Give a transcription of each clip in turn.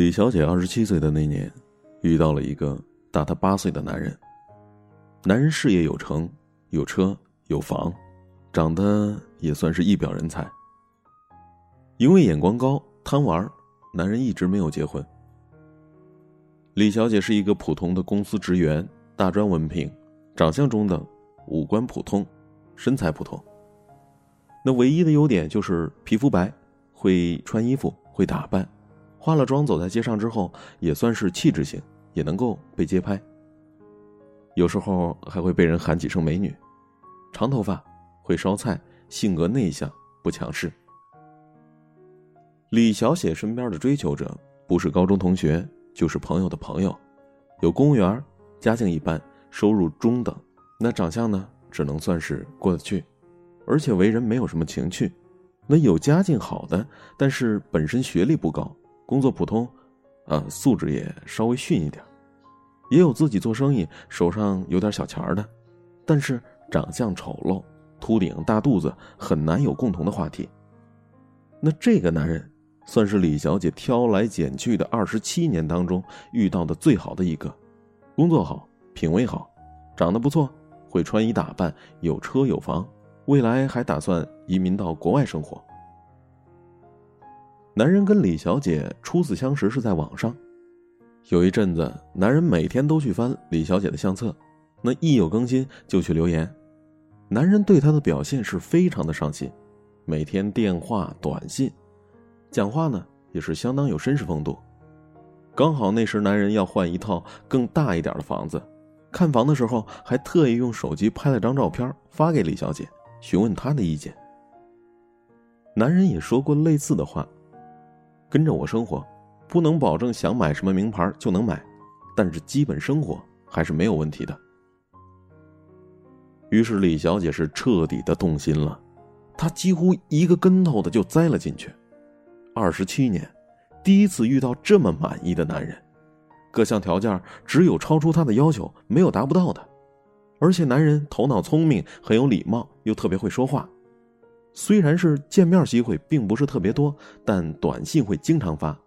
李小姐二十七岁的那年，遇到了一个大她八岁的男人。男人事业有成，有车有房，长得也算是一表人才。因为眼光高、贪玩，男人一直没有结婚。李小姐是一个普通的公司职员，大专文凭，长相中等，五官普通，身材普通。那唯一的优点就是皮肤白，会穿衣服，会打扮。化了妆走在街上之后，也算是气质型，也能够被街拍。有时候还会被人喊几声美女。长头发，会烧菜，性格内向，不强势。李小姐身边的追求者不是高中同学，就是朋友的朋友，有公务员，家境一般，收入中等，那长相呢，只能算是过得去，而且为人没有什么情趣。那有家境好的，但是本身学历不高。工作普通，啊，素质也稍微逊一点，也有自己做生意，手上有点小钱的，但是长相丑陋，秃顶大肚子，很难有共同的话题。那这个男人，算是李小姐挑来拣去的二十七年当中遇到的最好的一个，工作好，品味好，长得不错，会穿衣打扮，有车有房，未来还打算移民到国外生活。男人跟李小姐初次相识是在网上，有一阵子，男人每天都去翻李小姐的相册，那一有更新就去留言。男人对她的表现是非常的上心，每天电话、短信，讲话呢也是相当有绅士风度。刚好那时男人要换一套更大一点的房子，看房的时候还特意用手机拍了张照片发给李小姐，询问她的意见。男人也说过类似的话。跟着我生活，不能保证想买什么名牌就能买，但是基本生活还是没有问题的。于是李小姐是彻底的动心了，她几乎一个跟头的就栽了进去。二十七年，第一次遇到这么满意的男人，各项条件只有超出她的要求，没有达不到的。而且男人头脑聪明，很有礼貌，又特别会说话。虽然是见面机会并不是特别多，但短信会经常发，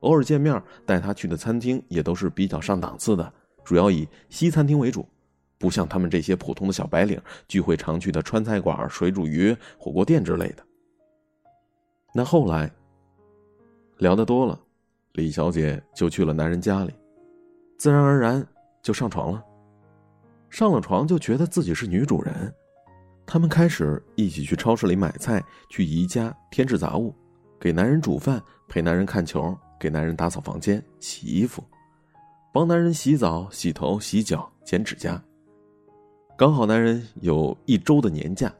偶尔见面带他去的餐厅也都是比较上档次的，主要以西餐厅为主，不像他们这些普通的小白领聚会常去的川菜馆、水煮鱼、火锅店之类的。那后来聊得多了，李小姐就去了男人家里，自然而然就上床了，上了床就觉得自己是女主人。他们开始一起去超市里买菜，去宜家添置杂物，给男人煮饭，陪男人看球，给男人打扫房间、洗衣服，帮男人洗澡、洗头、洗脚、剪指甲。刚好男人有一周的年假，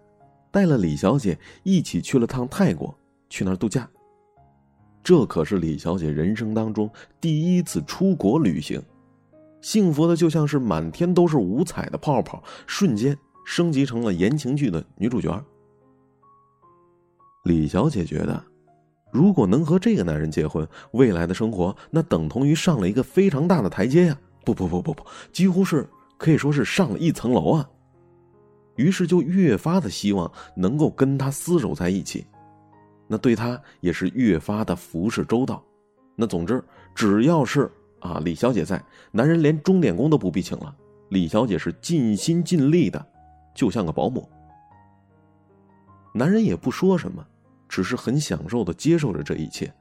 带了李小姐一起去了趟泰国，去那儿度假。这可是李小姐人生当中第一次出国旅行，幸福的就像是满天都是五彩的泡泡，瞬间。升级成了言情剧的女主角。李小姐觉得，如果能和这个男人结婚，未来的生活那等同于上了一个非常大的台阶呀！不不不不不，几乎是可以说是上了一层楼啊！于是就越发的希望能够跟他厮守在一起，那对他也是越发的服侍周到。那总之，只要是啊李小姐在，男人连钟点工都不必请了。李小姐是尽心尽力的。就像个保姆，男人也不说什么，只是很享受的接受着这一切。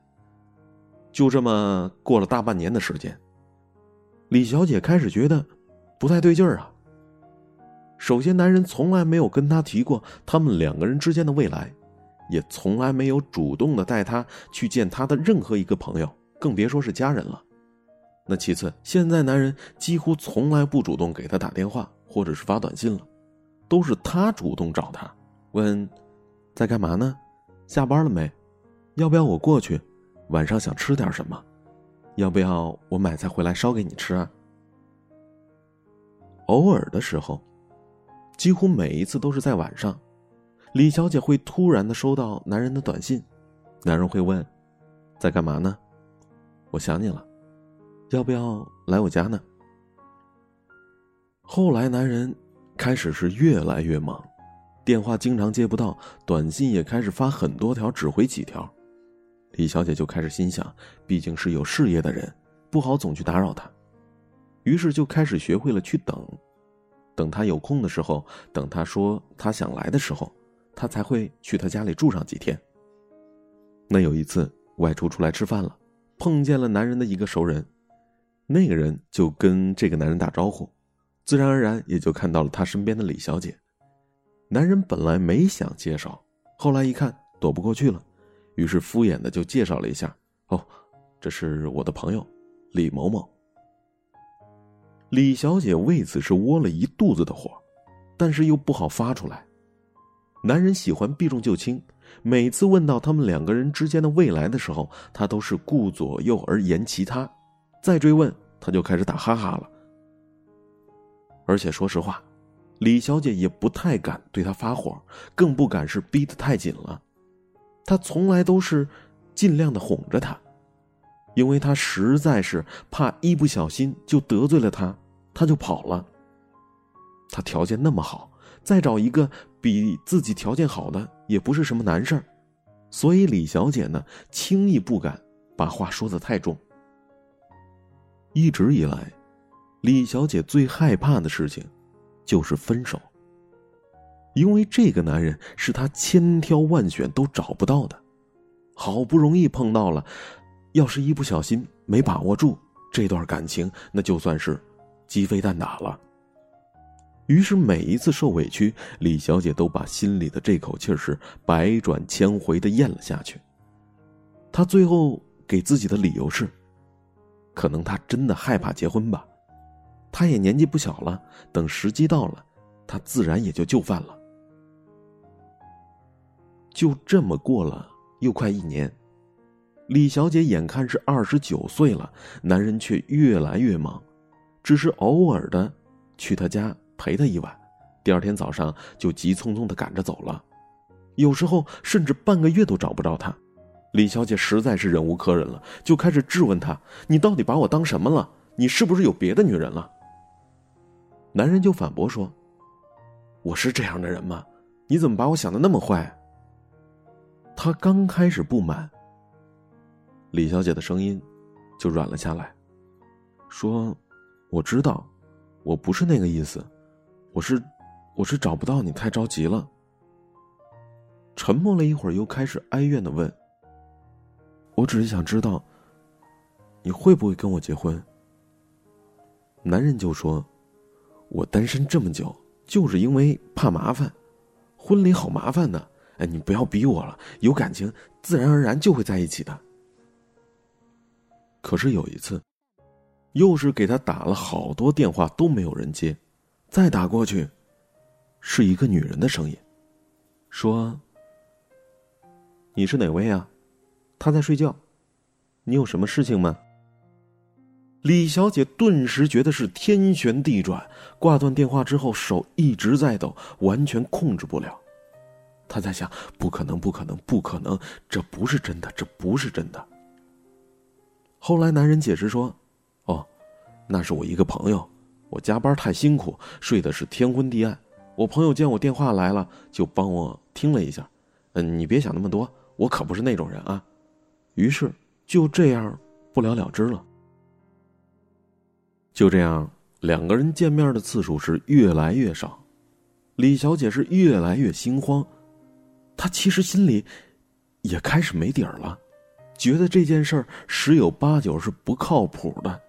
就这么过了大半年的时间，李小姐开始觉得不太对劲儿啊。首先，男人从来没有跟她提过他们两个人之间的未来，也从来没有主动的带她去见他的任何一个朋友，更别说是家人了。那其次，现在男人几乎从来不主动给她打电话或者是发短信了。都是他主动找他，问，在干嘛呢？下班了没？要不要我过去？晚上想吃点什么？要不要我买菜回来烧给你吃啊？偶尔的时候，几乎每一次都是在晚上，李小姐会突然的收到男人的短信，男人会问，在干嘛呢？我想你了，要不要来我家呢？后来男人。开始是越来越忙，电话经常接不到，短信也开始发很多条，只回几条。李小姐就开始心想，毕竟是有事业的人，不好总去打扰他，于是就开始学会了去等，等他有空的时候，等他说他想来的时候，他才会去他家里住上几天。那有一次外出出来吃饭了，碰见了男人的一个熟人，那个人就跟这个男人打招呼，自然而然也就看到了他身边的李小姐。男人本来没想介绍，后来一看躲不过去了。于是敷衍的就介绍了一下，哦，这是我的朋友，李某某。李小姐为此是窝了一肚子的火，但是又不好发出来。男人喜欢避重就轻，每次问到他们两个人之间的未来的时候，他都是顾左右而言其他，再追问他就开始打哈哈了。而且说实话，李小姐也不太敢对他发火，更不敢是逼得太紧了。她从来都是尽量的哄着他，因为他实在是怕一不小心就得罪了他，他就跑了。他条件那么好，再找一个比自己条件好的也不是什么难事儿，所以李小姐呢，轻易不敢把话说的太重。一直以来，李小姐最害怕的事情就是分手。因为这个男人是她千挑万选都找不到的，好不容易碰到了，要是一不小心没把握住这段感情，那就算是鸡飞蛋打了。于是每一次受委屈，李小姐都把心里的这口气是百转千回的咽了下去。她最后给自己的理由是，可能她真的害怕结婚吧，他也年纪不小了，等时机到了，他自然也就就范了。就这么过了又快一年，李小姐眼看是二十九岁了，男人却越来越忙，只是偶尔的去她家陪她一晚，第二天早上就急匆匆的赶着走了，有时候甚至半个月都找不着他。李小姐实在是忍无可忍了，就开始质问他：“你到底把我当什么了？你是不是有别的女人了？”男人就反驳说：“我是这样的人吗？你怎么把我想的那么坏？”他刚开始不满，李小姐的声音就软了下来，说：“我知道，我不是那个意思，我是，我是找不到你，太着急了。”沉默了一会儿，又开始哀怨的问：“我只是想知道，你会不会跟我结婚？”男人就说：“我单身这么久，就是因为怕麻烦，婚礼好麻烦的。”哎，你不要逼我了，有感情自然而然就会在一起的。可是有一次，又是给他打了好多电话都没有人接，再打过去，是一个女人的声音，说：“你是哪位啊？他在睡觉，你有什么事情吗？”李小姐顿时觉得是天旋地转，挂断电话之后手一直在抖，完全控制不了。她在想：不可能，不可能，不可能，这不是真的，这不是真的。后来男人解释说：“哦，那是我一个朋友，我加班太辛苦，睡的是天昏地暗。我朋友见我电话来了，就帮我听了一下。嗯，你别想那么多，我可不是那种人啊。”于是就这样不了了之了。就这样，两个人见面的次数是越来越少，李小姐是越来越心慌。她其实心里也开始没底儿了，觉得这件事儿十有八九是不靠谱的。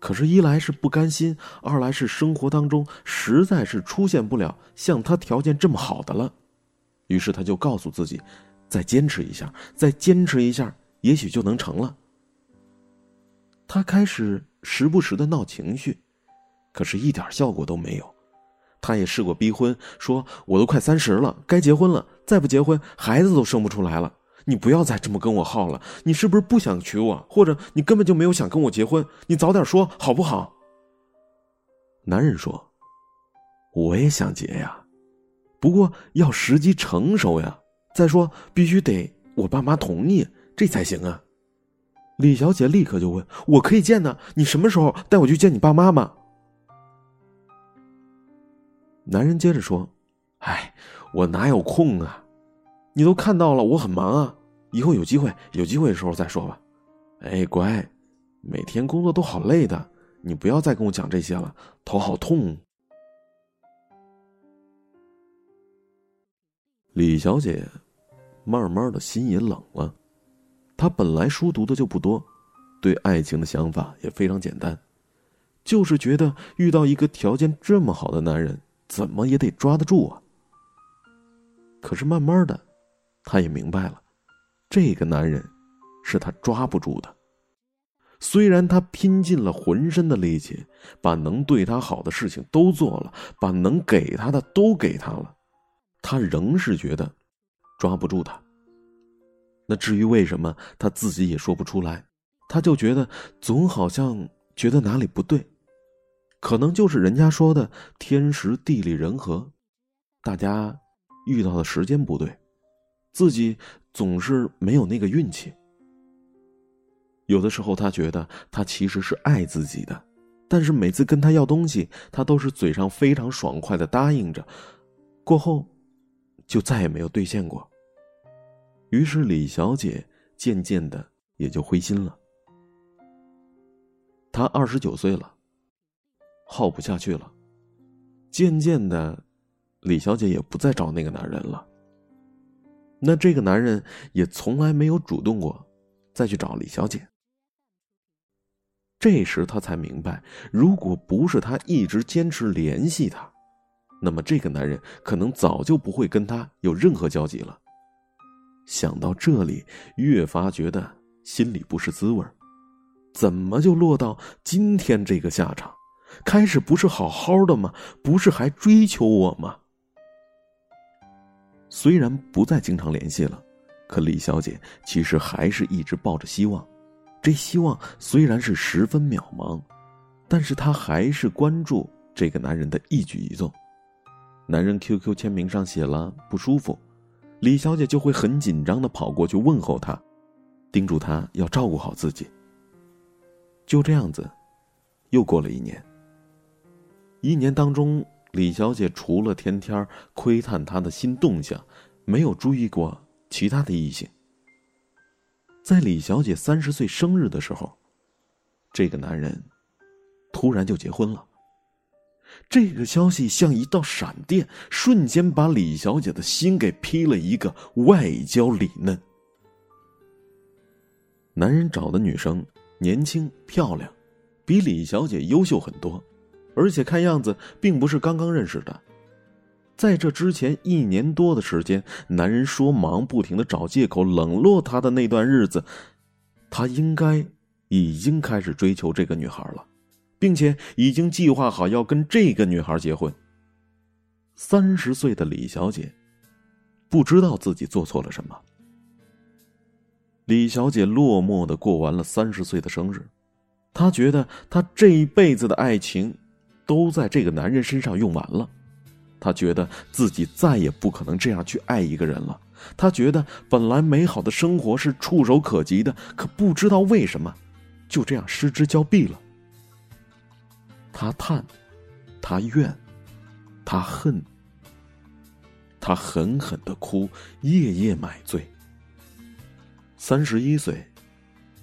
可是，一来是不甘心，二来是生活当中实在是出现不了像他条件这么好的了。于是，他就告诉自己，再坚持一下，再坚持一下，也许就能成了。他开始时不时的闹情绪，可是一点效果都没有。他也试过逼婚，说我都快三十了，该结婚了，再不结婚，孩子都生不出来了。你不要再这么跟我耗了，你是不是不想娶我，或者你根本就没有想跟我结婚？你早点说好不好？男人说：“我也想结呀，不过要时机成熟呀。再说，必须得我爸妈同意，这才行啊。”李小姐立刻就问：“我可以见呢？你什么时候带我去见你爸妈吗？”男人接着说：“哎，我哪有空啊？你都看到了，我很忙啊。以后有机会有机会的时候再说吧。哎，乖，每天工作都好累的，你不要再跟我讲这些了，头好痛。李小姐慢慢的心也冷了，她本来书读的就不多，对爱情的想法也非常简单，就是觉得遇到一个条件这么好的男人，怎么也得抓得住啊。可是慢慢的，她也明白了，这个男人。是他抓不住的。虽然他拼尽了浑身的力气，把能对他好的事情都做了，把能给他的都给他了，他仍是觉得抓不住他。那至于为什么，他自己也说不出来。他就觉得总好像觉得哪里不对，可能就是人家说的天时地利人和，大家遇到的时间不对，自己总是没有那个运气。有的时候，他觉得他其实是爱自己的，但是每次跟他要东西，他都是嘴上非常爽快的答应着，过后就再也没有兑现过。于是李小姐渐渐的也就灰心了。她二十九岁了，耗不下去了，渐渐的，李小姐也不再找那个男人了。那这个男人也从来没有主动过，再去找李小姐。这时他才明白，如果不是他一直坚持联系他，那么这个男人可能早就不会跟他有任何交集了。想到这里，越发觉得心里不是滋味怎么就落到今天这个下场？开始不是好好的吗？不是还追求我吗？虽然不再经常联系了，可李小姐其实还是一直抱着希望。这希望虽然是十分渺茫，但是她还是关注这个男人的一举一动。男人 QQ 签名上写了不舒服，李小姐就会很紧张的跑过去问候他，叮嘱他要照顾好自己。就这样子，又过了一年。一年当中，李小姐除了天天窥探他的新动向，没有注意过其他的异性。在李小姐三十岁生日的时候，这个男人突然就结婚了。这个消息像一道闪电，瞬间把李小姐的心给劈了一个外焦里嫩。男人找的女生年轻漂亮，比李小姐优秀很多，而且看样子并不是刚刚认识的。在这之前一年多的时间，男人说忙，不停的找借口冷落她的那段日子，他应该已经开始追求这个女孩了，并且已经计划好要跟这个女孩结婚。三十岁的李小姐不知道自己做错了什么。李小姐落寞的过完了三十岁的生日，她觉得她这一辈子的爱情都在这个男人身上用完了。她觉得自己再也不可能这样去爱一个人了。她觉得本来美好的生活是触手可及的，可不知道为什么，就这样失之交臂了。他叹，他怨，他恨，他狠狠的哭，夜夜买醉。三十一岁，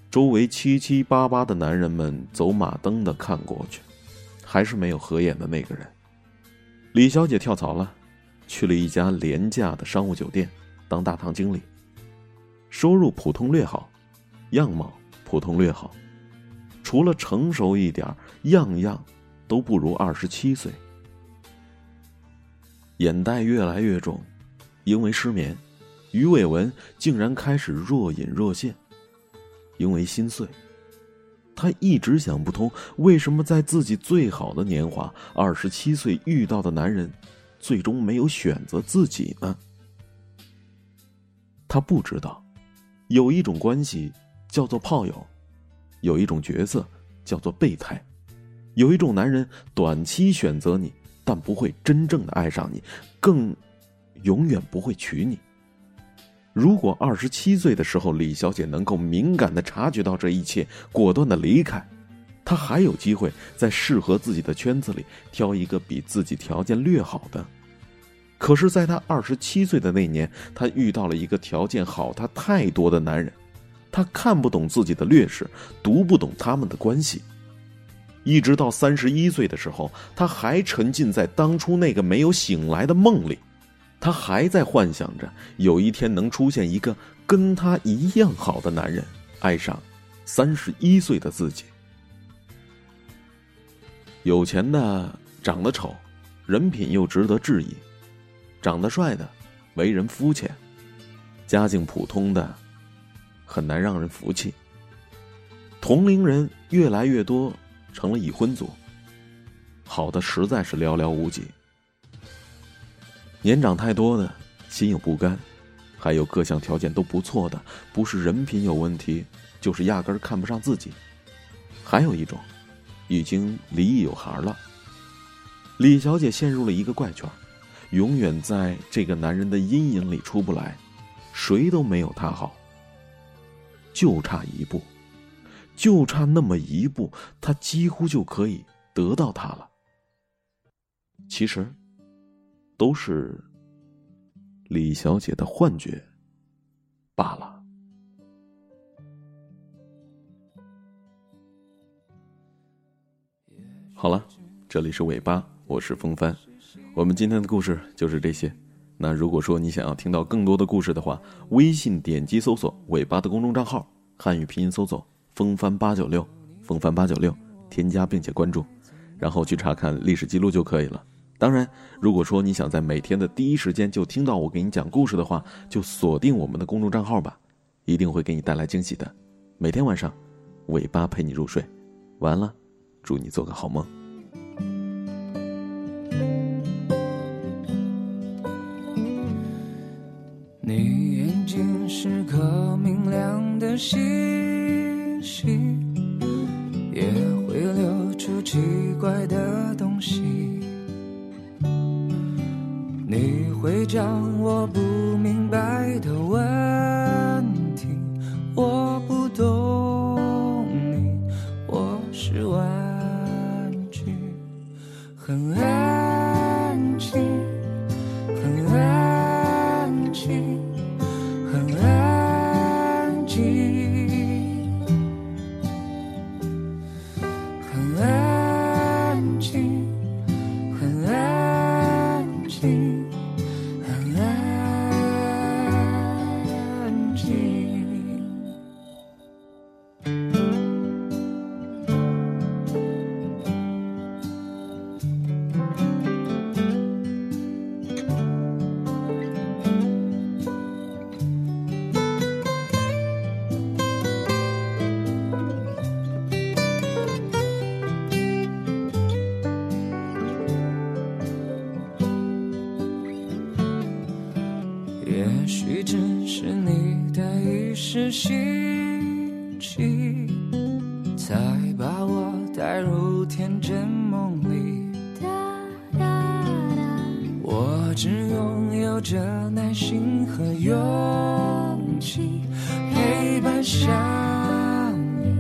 周围七七八八的男人们走马灯的看过去，还是没有合眼的那个人。李小姐跳槽了，去了一家廉价的商务酒店当大堂经理。收入普通略好，样貌普通略好，除了成熟一点样样都不如二十七岁。眼袋越来越重，因为失眠，鱼尾纹竟然开始若隐若现，因为心碎。他一直想不通，为什么在自己最好的年华，二十七岁遇到的男人，最终没有选择自己呢？他不知道，有一种关系叫做炮友，有一种角色叫做备胎，有一种男人短期选择你，但不会真正的爱上你，更永远不会娶你。如果二十七岁的时候，李小姐能够敏感的察觉到这一切，果断的离开，她还有机会在适合自己的圈子里挑一个比自己条件略好的。可是，在他二十七岁的那年，他遇到了一个条件好他太多的男人，他看不懂自己的劣势，读不懂他们的关系。一直到三十一岁的时候，他还沉浸在当初那个没有醒来的梦里，他还在幻想着有一天能出现一个跟他一样好的男人，爱上三十一岁的自己。有钱的长得丑，人品又值得质疑；长得帅的，为人肤浅；家境普通的，很难让人服气。同龄人越来越多。成了已婚族，好的实在是寥寥无几。年长太多的，心有不甘；还有各项条件都不错的，不是人品有问题，就是压根看不上自己。还有一种，已经离异有孩了。李小姐陷入了一个怪圈，永远在这个男人的阴影里出不来，谁都没有她好，就差一步。就差那么一步，他几乎就可以得到他了。其实，都是李小姐的幻觉罢了。好了，这里是尾巴，我是风帆。我们今天的故事就是这些。那如果说你想要听到更多的故事的话，微信点击搜索“尾巴”的公众账号，汉语拼音搜索。风帆八九六，风帆八九六，添加并且关注，然后去查看历史记录就可以了。当然，如果说你想在每天的第一时间就听到我给你讲故事的话，就锁定我们的公众账号吧，一定会给你带来惊喜的。每天晚上，尾巴陪你入睡，完了，祝你做个好梦。奇怪的东西。你会讲我不明白的问心情，才把我带入天真梦里。我只拥有着耐心和勇气，陪伴想你，